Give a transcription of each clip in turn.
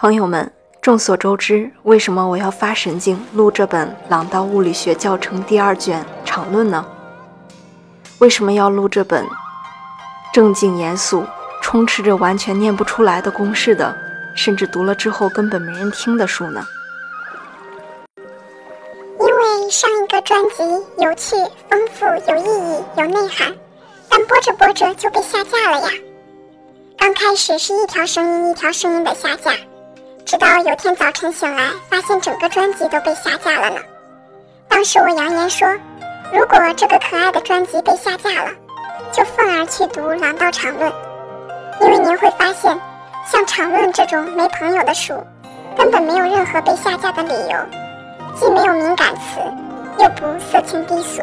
朋友们，众所周知，为什么我要发神经录这本《朗道物理学教程》第二卷场论呢？为什么要录这本正经严肃、充斥着完全念不出来的公式的，甚至读了之后根本没人听的书呢？因为上一个专辑有趣、丰富、有意义、有内涵，但播着播着就被下架了呀。刚开始是一条声音一条声音的下架。直到有天早晨醒来，发现整个专辑都被下架了呢。当时我扬言说，如果这个可爱的专辑被下架了，就愤而去读《狼道长论》，因为您会发现，像《长论》这种没朋友的书，根本没有任何被下架的理由，既没有敏感词，又不色情低俗，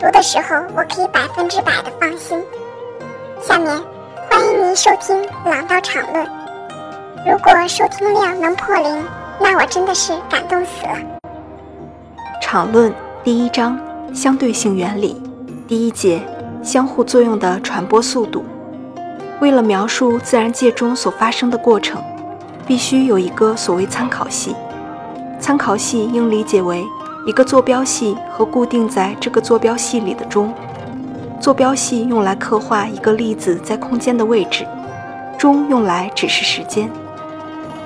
读的时候我可以百分之百的放心。下面，欢迎您收听《狼道长论》。如果收听量能破零，那我真的是感动死了。场论第一章相对性原理第一节相互作用的传播速度。为了描述自然界中所发生的过程，必须有一个所谓参考系。参考系应理解为一个坐标系和固定在这个坐标系里的钟。坐标系用来刻画一个粒子在空间的位置，钟用来指示时间。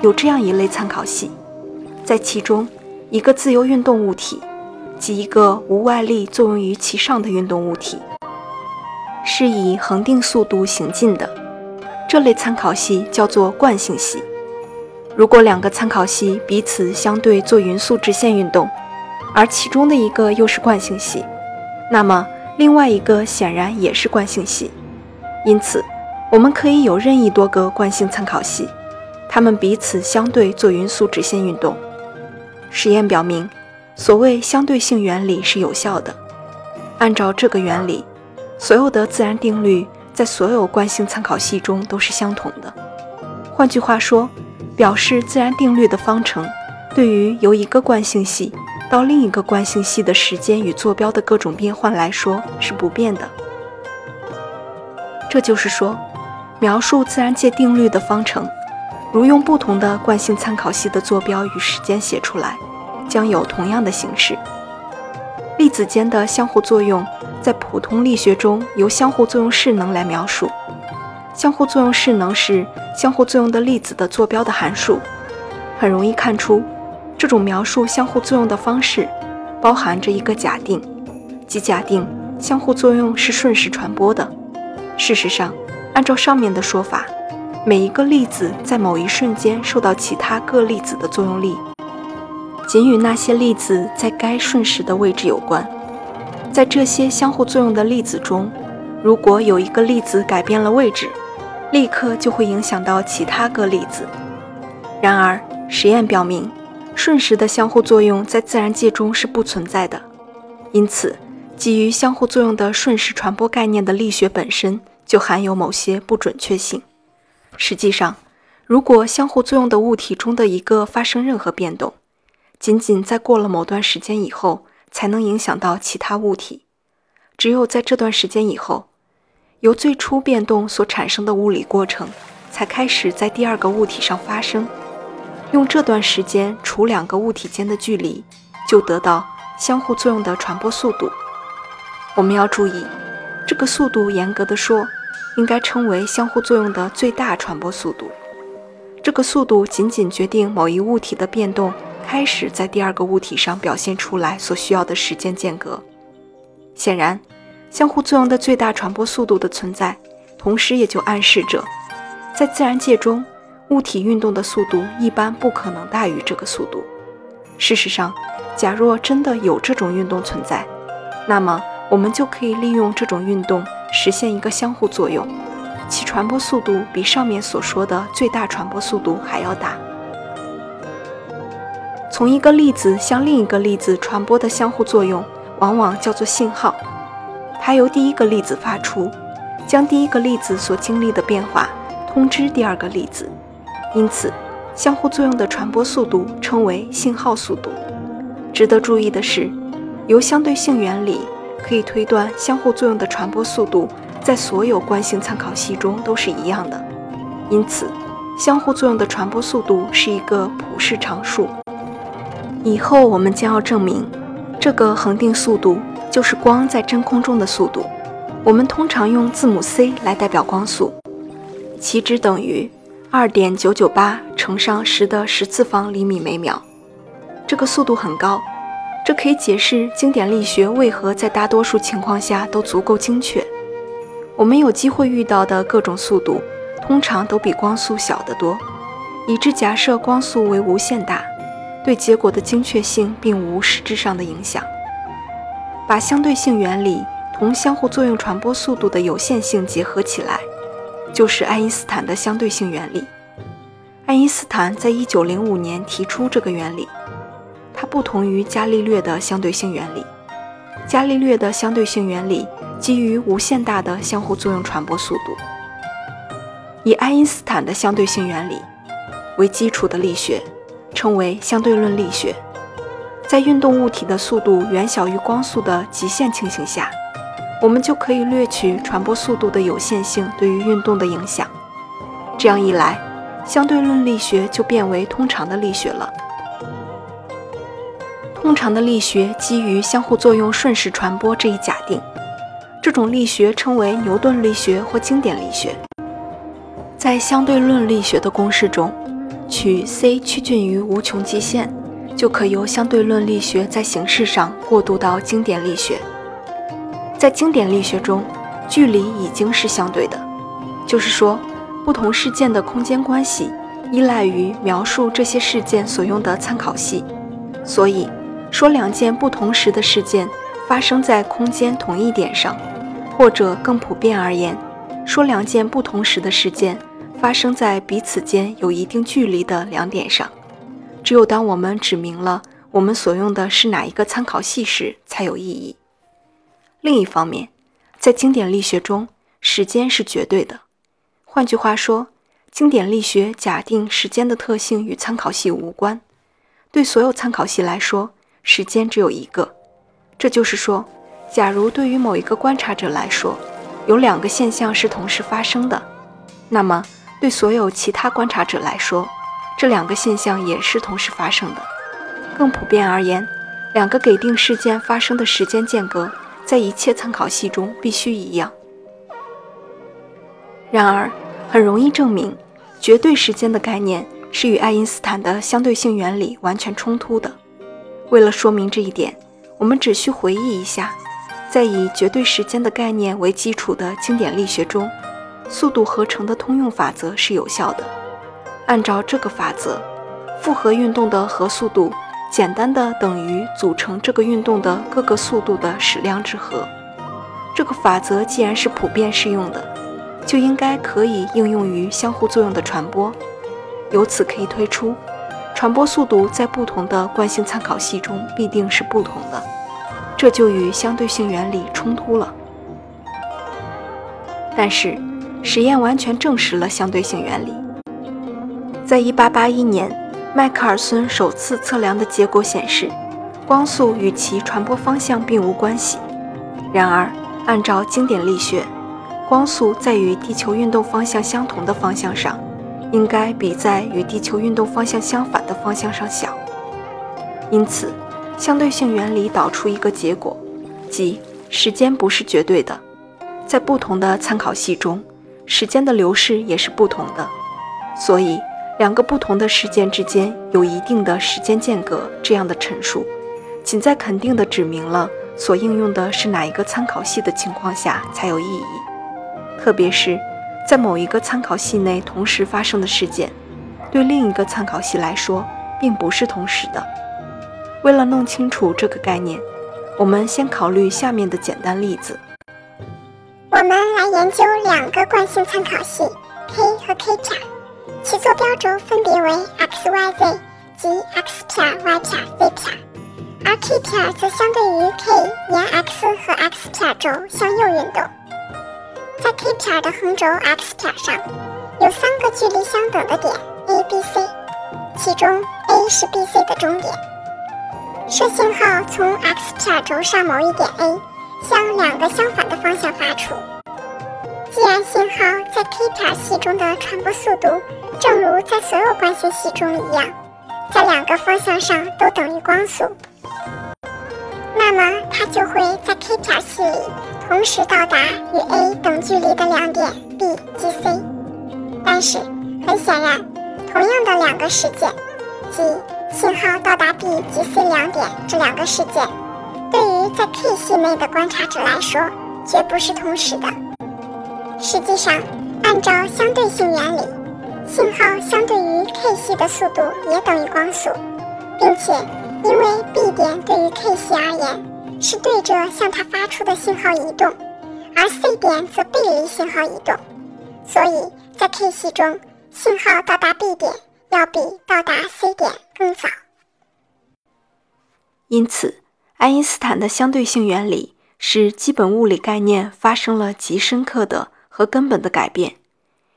有这样一类参考系，在其中，一个自由运动物体，及一个无外力作用于其上的运动物体，是以恒定速度行进的。这类参考系叫做惯性系。如果两个参考系彼此相对做匀速直线运动，而其中的一个又是惯性系，那么另外一个显然也是惯性系。因此，我们可以有任意多个惯性参考系。它们彼此相对做匀速直线运动。实验表明，所谓相对性原理是有效的。按照这个原理，所有的自然定律在所有惯性参考系中都是相同的。换句话说，表示自然定律的方程对于由一个惯性系到另一个惯性系的时间与坐标的各种变换来说是不变的。这就是说，描述自然界定律的方程。如用不同的惯性参考系的坐标与时间写出来，将有同样的形式。粒子间的相互作用在普通力学中由相互作用势能来描述。相互作用势能是相互作用的粒子的坐标的函数。很容易看出，这种描述相互作用的方式包含着一个假定，即假定相互作用是瞬时传播的。事实上，按照上面的说法。每一个粒子在某一瞬间受到其他各粒子的作用力，仅与那些粒子在该瞬时的位置有关。在这些相互作用的粒子中，如果有一个粒子改变了位置，立刻就会影响到其他各粒子。然而，实验表明，瞬时的相互作用在自然界中是不存在的。因此，基于相互作用的瞬时传播概念的力学本身就含有某些不准确性。实际上，如果相互作用的物体中的一个发生任何变动，仅仅在过了某段时间以后才能影响到其他物体。只有在这段时间以后，由最初变动所产生的物理过程才开始在第二个物体上发生。用这段时间除两个物体间的距离，就得到相互作用的传播速度。我们要注意，这个速度严格的说。应该称为相互作用的最大传播速度。这个速度仅仅决定某一物体的变动开始在第二个物体上表现出来所需要的时间间隔。显然，相互作用的最大传播速度的存在，同时也就暗示着，在自然界中，物体运动的速度一般不可能大于这个速度。事实上，假若真的有这种运动存在，那么我们就可以利用这种运动。实现一个相互作用，其传播速度比上面所说的最大传播速度还要大。从一个粒子向另一个粒子传播的相互作用，往往叫做信号。它由第一个粒子发出，将第一个粒子所经历的变化通知第二个粒子，因此相互作用的传播速度称为信号速度。值得注意的是，由相对性原理。可以推断，相互作用的传播速度在所有惯性参考系中都是一样的。因此，相互作用的传播速度是一个普世常数。以后我们将要证明，这个恒定速度就是光在真空中的速度。我们通常用字母 c 来代表光速，其值等于二点九九八乘上十的十次方厘米每秒。这个速度很高，这可以解释经典力学为何在大多数情况下都足够精确。我们有机会遇到的各种速度，通常都比光速小得多，以致假设光速为无限大，对结果的精确性并无实质上的影响。把相对性原理同相互作用传播速度的有限性结合起来，就是爱因斯坦的相对性原理。爱因斯坦在一九零五年提出这个原理，不同于伽利略的相对性原理。伽利略的相对性原理。基于无限大的相互作用传播速度，以爱因斯坦的相对性原理为基础的力学称为相对论力学。在运动物体的速度远小于光速的极限情形下，我们就可以略去传播速度的有限性对于运动的影响。这样一来，相对论力学就变为通常的力学了。通常的力学基于相互作用瞬时传播这一假定。这种力学称为牛顿力学或经典力学。在相对论力学的公式中，取 c 趋近于无穷极限，就可由相对论力学在形式上过渡到经典力学。在经典力学中，距离已经是相对的，就是说，不同事件的空间关系依赖于描述这些事件所用的参考系。所以，说两件不同时的事件发生在空间同一点上。或者更普遍而言，说两件不同时的事件发生在彼此间有一定距离的两点上。只有当我们指明了我们所用的是哪一个参考系时，才有意义。另一方面，在经典力学中，时间是绝对的。换句话说，经典力学假定时间的特性与参考系无关。对所有参考系来说，时间只有一个。这就是说。假如对于某一个观察者来说，有两个现象是同时发生的，那么对所有其他观察者来说，这两个现象也是同时发生的。更普遍而言，两个给定事件发生的时间间隔在一切参考系中必须一样。然而，很容易证明，绝对时间的概念是与爱因斯坦的相对性原理完全冲突的。为了说明这一点，我们只需回忆一下。在以绝对时间的概念为基础的经典力学中，速度合成的通用法则是有效的。按照这个法则，复合运动的核速度简单的等于组成这个运动的各个速度的矢量之和。这个法则既然是普遍适用的，就应该可以应用于相互作用的传播。由此可以推出，传播速度在不同的惯性参考系中必定是不同的。这就与相对性原理冲突了。但是，实验完全证实了相对性原理。在1881年，迈克尔孙首次测量的结果显示，光速与其传播方向并无关系。然而，按照经典力学，光速在与地球运动方向相同的方向上，应该比在与地球运动方向相反的方向上小。因此。相对性原理导出一个结果，即时间不是绝对的，在不同的参考系中，时间的流逝也是不同的。所以，两个不同的事件之间有一定的时间间隔。这样的陈述，仅在肯定地指明了所应用的是哪一个参考系的情况下才有意义。特别是在某一个参考系内同时发生的事件，对另一个参考系来说并不是同时的。为了弄清楚这个概念，我们先考虑下面的简单例子。我们来研究两个惯性参考系 k 和 k 撇，其坐标轴分别为 x、y、z 及 x 撇、y 撇、z，而 k 撇则相对于 k 沿 x 和 x 撇轴向右运动。在 k 撇的横轴 x 撇上，有三个距离相等的点 A、B、C，其中 A 是 B、C 的中点。射信号从 x 撇轴上某一点 A 向两个相反的方向发出。既然信号在 k 撇系中的传播速度正如在所有关系系中一样，在两个方向上都等于光速，那么它就会在同时到达与 A 等距离的两点 B 及 C。但是很显然，同样的两个事件，即信号到达 B 及 C 两点这两个事件，对于在 K 系内的观察者来说，绝不是同时的。实际上，按照相对性原理。信号相对于 k 系的速度也等于光速，并且因为 B 点对于 k 系而言是对着向它发出的信号移动，而 C 点则背离信号移动，所以在 k 系中，信号到达 B 点要比到达 C 点更早。因此，爱因斯坦的相对性原理使基本物理概念发生了极深刻的和根本的改变。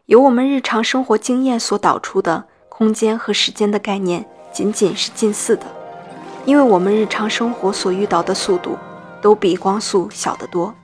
由我们日常生活经验所导出的空间和时间的概念仅仅是近似的，因为我们日常生活所遇到的速度都比光速小得多。